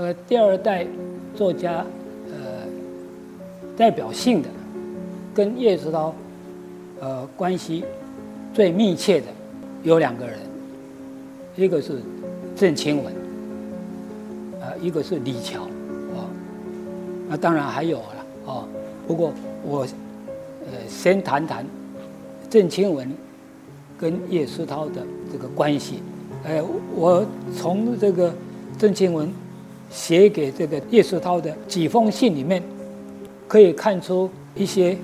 呃，第二代作家，呃，代表性的跟叶石涛，呃，关系最密切的有两个人，一个是郑清文，啊，一个是李乔，啊，那当然还有了，哦，不过我，呃，先谈谈郑清文跟叶石涛的这个关系，呃，我从这个郑清文。写给这个叶石涛的几封信里面，可以看出一些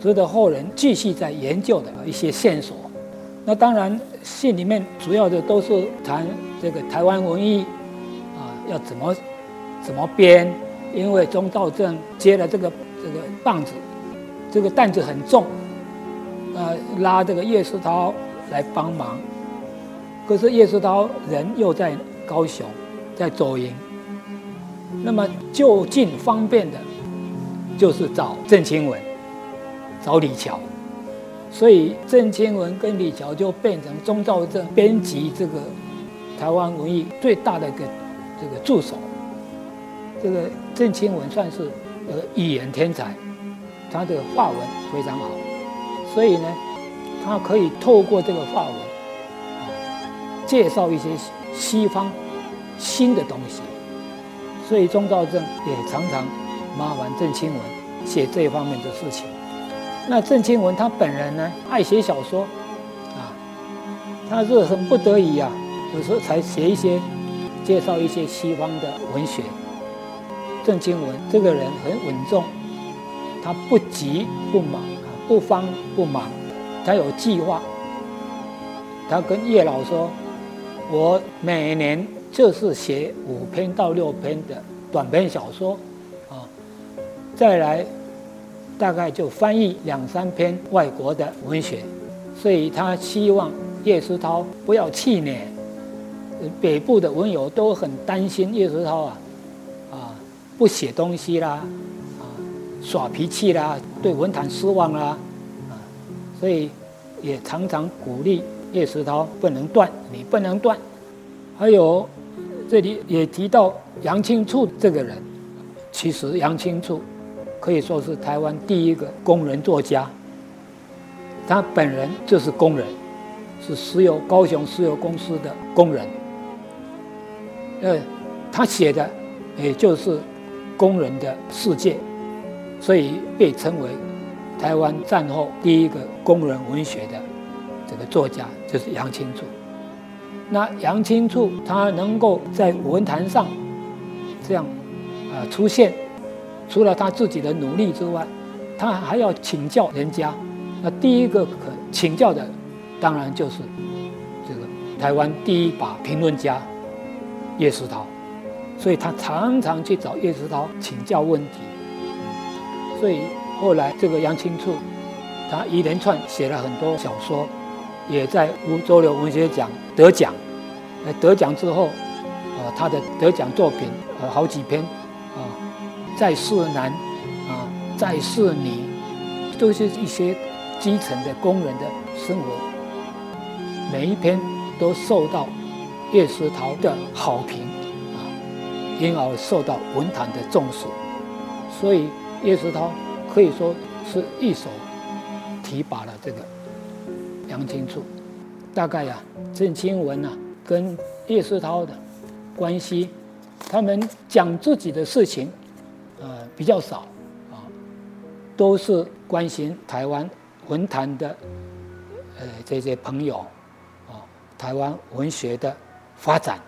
值得后人继续在研究的一些线索。那当然，信里面主要的都是谈这个台湾文艺啊，要怎么怎么编，因为钟兆正接了这个这个棒子，这个担子很重，呃，拉这个叶石涛来帮忙。可是叶石涛人又在高雄，在左营。那么就近方便的，就是找郑清文，找李乔，所以郑清文跟李乔就变成钟兆正编辑这个台湾文艺最大的一个这个助手。这个郑清文算是呃语言天才，他的话文非常好，所以呢，他可以透过这个话文，介绍一些西方新的东西。所以钟兆正也常常麻烦郑清文写这方面的事情。那郑清文他本人呢，爱写小说，啊，他是很不得已啊，有时候才写一些介绍一些西方的文学。郑清文这个人很稳重，他不急不忙，不慌不忙，他有计划。他跟叶老说：“我每年。”就是写五篇到六篇的短篇小说，啊，再来大概就翻译两三篇外国的文学，所以他希望叶石涛不要气馁。北部的文友都很担心叶石涛啊，啊，不写东西啦，啊，耍脾气啦，对文坛失望啦，啊，所以也常常鼓励叶石涛不能断，你不能断，还有。这里也提到杨清处这个人，其实杨清处可以说是台湾第一个工人作家。他本人就是工人，是石油高雄石油公司的工人。呃，他写的也就是工人的世界，所以被称为台湾战后第一个工人文学的这个作家，就是杨清处。那杨清处他能够在文坛上这样啊出现，除了他自己的努力之外，他还要请教人家。那第一个可请教的，当然就是这个台湾第一把评论家叶石涛，所以他常常去找叶石涛请教问题。所以后来这个杨清处，他一连串写了很多小说。也在吴周流文学奖得奖，呃，得奖之后，呃，他的得奖作品呃好几篇，啊，在世男，啊，在世女，都是一些基层的工人的生活，每一篇都受到叶石涛的好评，啊，因而受到文坛的重视，所以叶石涛可以说是一手提拔了这个。杨清柱，大概呀，郑清文呐跟叶世涛的关系，他们讲自己的事情，呃比较少，啊，都是关心台湾文坛的，呃这些朋友，啊台湾文学的发展。